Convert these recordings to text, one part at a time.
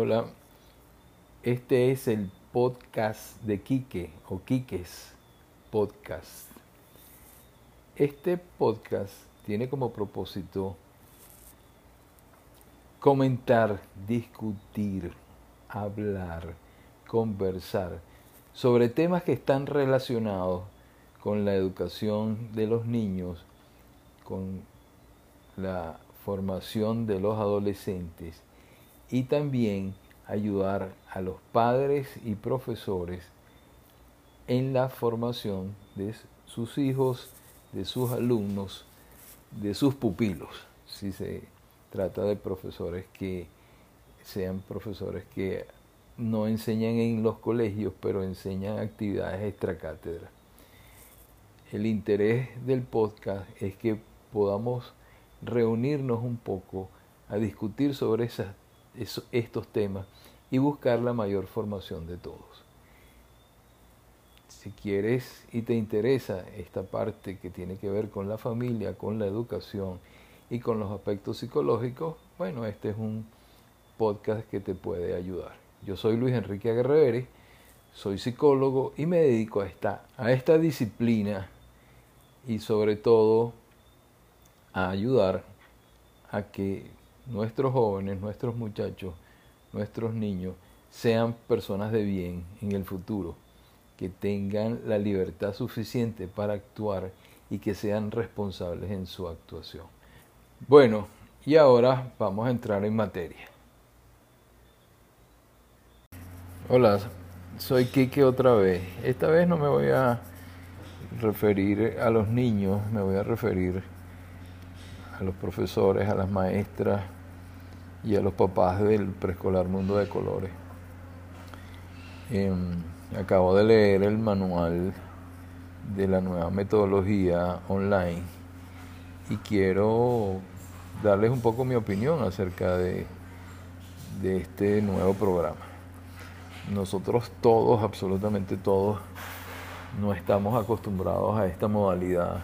Hola, este es el podcast de Quique o Quiques Podcast. Este podcast tiene como propósito comentar, discutir, hablar, conversar sobre temas que están relacionados con la educación de los niños, con la formación de los adolescentes y también ayudar a los padres y profesores en la formación de sus hijos, de sus alumnos, de sus pupilos, si se trata de profesores que sean profesores que no enseñan en los colegios, pero enseñan actividades extracátedra. El interés del podcast es que podamos reunirnos un poco a discutir sobre esas, estos temas y buscar la mayor formación de todos. Si quieres y te interesa esta parte que tiene que ver con la familia, con la educación y con los aspectos psicológicos, bueno, este es un podcast que te puede ayudar. Yo soy Luis Enrique Aguerrevere, soy psicólogo y me dedico a esta, a esta disciplina y sobre todo a ayudar a que nuestros jóvenes, nuestros muchachos, nuestros niños sean personas de bien en el futuro, que tengan la libertad suficiente para actuar y que sean responsables en su actuación. Bueno, y ahora vamos a entrar en materia. Hola, soy Kike otra vez. Esta vez no me voy a referir a los niños, me voy a referir a los profesores, a las maestras y a los papás del preescolar Mundo de Colores. Em, acabo de leer el manual de la nueva metodología online y quiero darles un poco mi opinión acerca de, de este nuevo programa. Nosotros todos, absolutamente todos, no estamos acostumbrados a esta modalidad,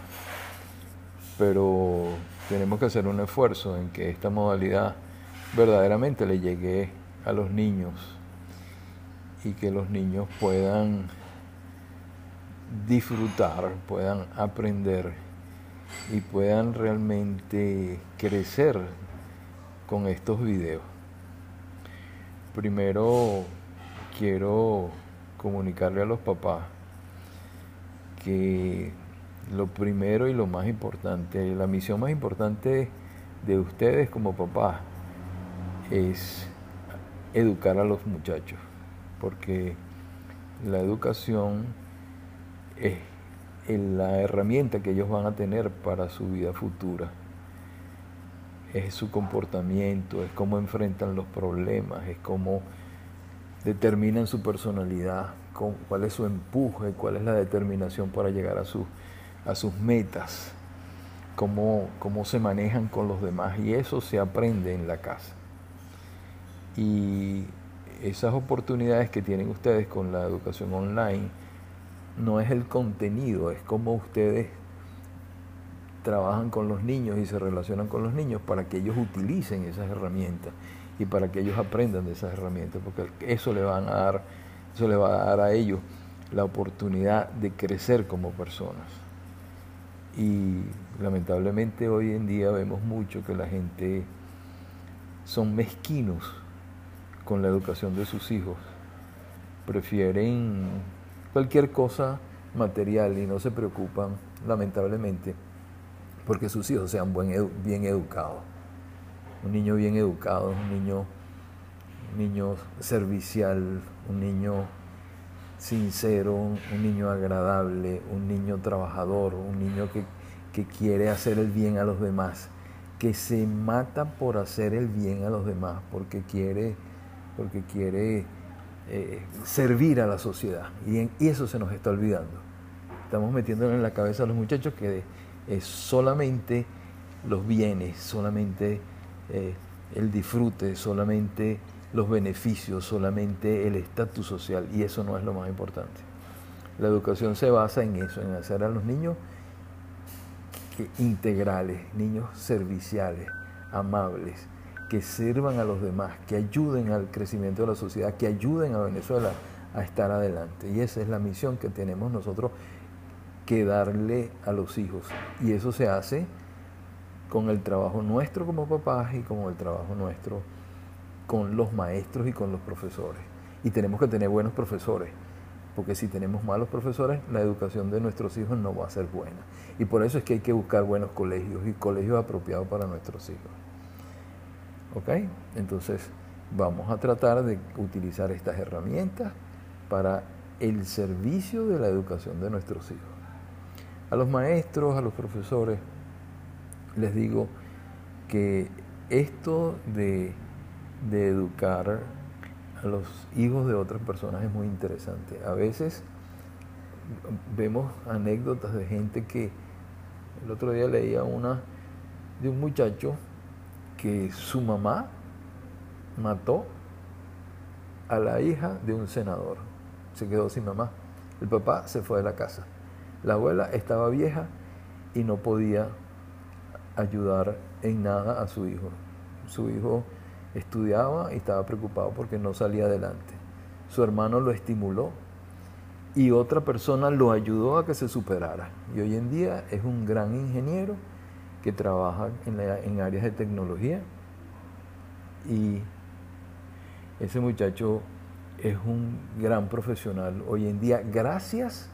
pero tenemos que hacer un esfuerzo en que esta modalidad verdaderamente le llegue a los niños y que los niños puedan disfrutar, puedan aprender y puedan realmente crecer con estos videos. Primero quiero comunicarle a los papás que lo primero y lo más importante, la misión más importante de ustedes como papás es educar a los muchachos, porque la educación es la herramienta que ellos van a tener para su vida futura. Es su comportamiento, es cómo enfrentan los problemas, es cómo determinan su personalidad, cuál es su empuje, cuál es la determinación para llegar a, a sus metas, cómo, cómo se manejan con los demás. Y eso se aprende en la casa. Y esas oportunidades que tienen ustedes con la educación online no es el contenido, es cómo ustedes trabajan con los niños y se relacionan con los niños para que ellos utilicen esas herramientas y para que ellos aprendan de esas herramientas, porque eso le van a dar, eso le va a dar a ellos la oportunidad de crecer como personas. Y lamentablemente hoy en día vemos mucho que la gente son mezquinos con la educación de sus hijos. Prefieren cualquier cosa material y no se preocupan, lamentablemente, porque sus hijos sean bien educados. Un niño bien educado un niño, un niño servicial, un niño sincero, un niño agradable, un niño trabajador, un niño que, que quiere hacer el bien a los demás, que se mata por hacer el bien a los demás, porque quiere porque quiere eh, servir a la sociedad. Y, eso se nos está olvidando. Estamos metiéndole en la cabeza a los muchachos que es solamente los bienes, solamente eh, el disfrute, solamente los beneficios, solamente el estatus social. Y eso no es lo más importante. La educación se basa en eso, en hacer a los niños integrales, niños serviciales, amables, que sirvan a los demás, que ayuden al crecimiento de la sociedad, que ayuden a Venezuela a estar adelante. Y esa es la misión que tenemos nosotros que darle a los hijos. Y eso se hace con el trabajo nuestro como papás y con el trabajo nuestro con los maestros y con los profesores. Y tenemos que tener buenos profesores, porque si tenemos malos profesores, la educación de nuestros hijos no va a ser buena. Y por eso es que hay que buscar buenos colegios y colegios apropiados para nuestros hijos. ¿Ok? Entonces, vamos a tratar de utilizar estas herramientas para el servicio de la educación de nuestros hijos. A los maestros, a los profesores, les digo que esto de, de educar a los hijos de otras personas es muy interesante. A veces vemos anécdotas de gente que el otro día leía una de un muchacho que su mamá mató a la hija de un senador. Se quedó sin mamá. El papá se fue de la casa. La abuela estaba vieja y no podía ayudar en nada a su hijo. Su hijo estudiaba y estaba preocupado porque no salía adelante. Su hermano lo estimuló y otra persona lo ayudó a que se superara. Y hoy en día es un gran ingeniero que trabaja en, en áreas de tecnología y ese muchacho es un gran profesional hoy en día gracias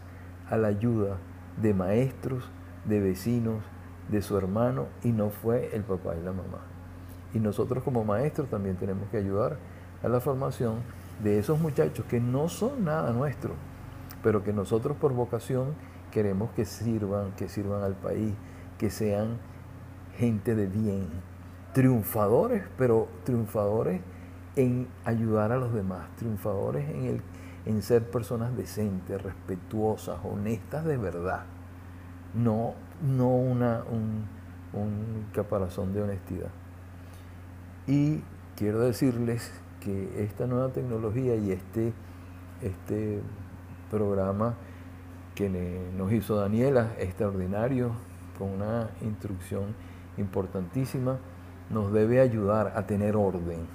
a la ayuda de maestros, de vecinos, de su hermano y no fue el papá y la mamá. Y nosotros como maestros también tenemos que ayudar a la formación de esos muchachos que no son nada nuestro, pero que nosotros por vocación queremos que sirvan, que sirvan al país, que sean gente de bien, triunfadores, pero triunfadores en ayudar a los demás, triunfadores en, el, en ser personas decentes, respetuosas, honestas de verdad, no, no una, un, caparazón de honestidad. Y quiero decirles que esta nueva tecnología y este, este programa que nos hizo Daniela, extraordinario, con una instrucción importantísima, nos debe ayudar a tener orden,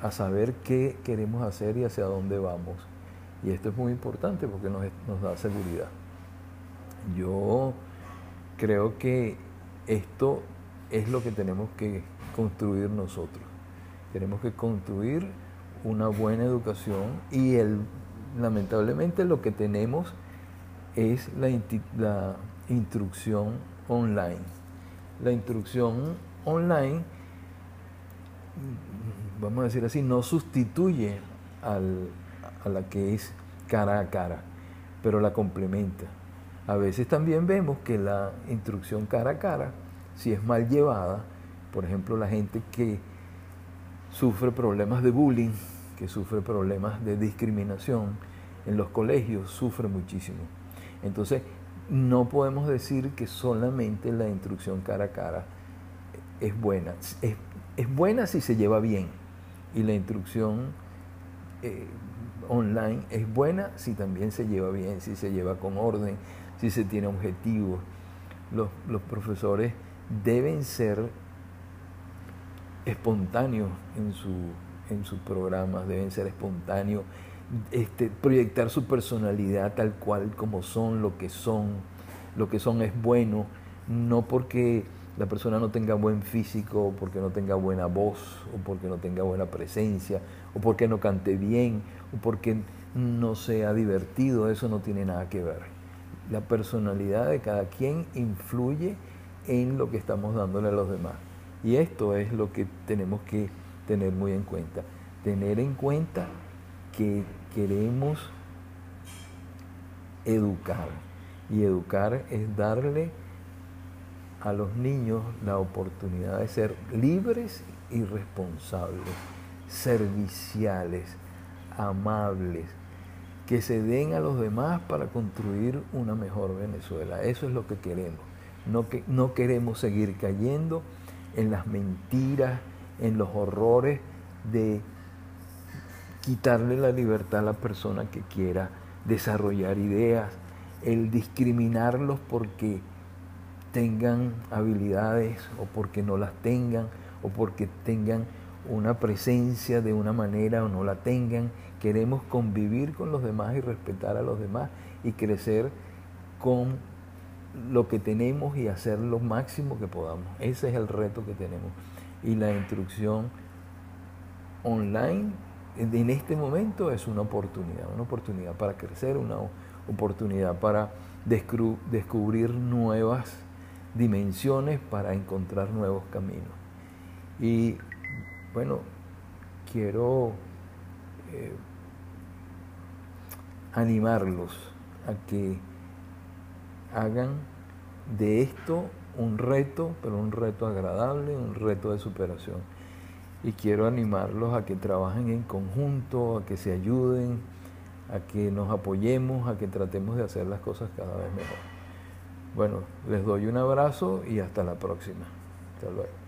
a saber qué queremos hacer y hacia dónde vamos. Y esto es muy importante porque nos, nos da seguridad. Yo creo que esto es lo que tenemos que construir nosotros. Tenemos que construir una buena educación y el, lamentablemente lo que tenemos es la, la instrucción online. La instrucción online, vamos a decir así, no sustituye a la que es cara a cara, pero la complementa. A veces también vemos que la instrucción cara a cara, si es mal llevada, por ejemplo, la gente que sufre problemas de bullying, que sufre problemas de discriminación en los colegios, sufre muchísimo. Entonces, no podemos decir que solamente la instrucción cara a cara es buena. Es, buena si se lleva bien. Y la instrucción eh, online es buena si también se lleva bien, si se lleva con orden, si se tiene objetivos. Los, los profesores deben ser espontáneos en, su, en sus programas, deben ser espontáneos, este, proyectar su personalidad tal cual como son, lo que son. Lo que son es bueno, no porque la persona no tenga buen físico, porque no tenga buena voz, o porque no tenga buena presencia, o porque no cante bien, o porque no sea divertido, eso no tiene nada que ver. La personalidad de cada quien influye en lo que estamos dándole a los demás. Y esto es lo que tenemos que tener muy en cuenta. Tener en cuenta que queremos educar. Y educar es darle a los niños la oportunidad de ser libres y responsables, serviciales, amables, que se den a los demás para construir una mejor Venezuela. Eso es lo que queremos. No, que, no queremos seguir cayendo en las mentiras, en los horrores de quitarle la libertad a la persona que quiera desarrollar ideas, el discriminarlos porque tengan habilidades o porque no las tengan o porque tengan una presencia de una manera o no la tengan. Queremos convivir con los demás y respetar a los demás y crecer con lo que tenemos y hacer lo máximo que podamos. Ese es el reto que tenemos. Y la instrucción online en este momento es una oportunidad, una oportunidad para crecer, una oportunidad para descubrir nuevas dimensiones, para encontrar nuevos caminos. Y bueno, quiero eh, animarlos a que hagan de esto un reto, pero un reto agradable, un reto de superación. Y quiero animarlos a que trabajen en conjunto, a que se ayuden, a que nos apoyemos, a que tratemos de hacer las cosas cada vez mejor. Bueno, les doy un abrazo y hasta la próxima. Hasta luego.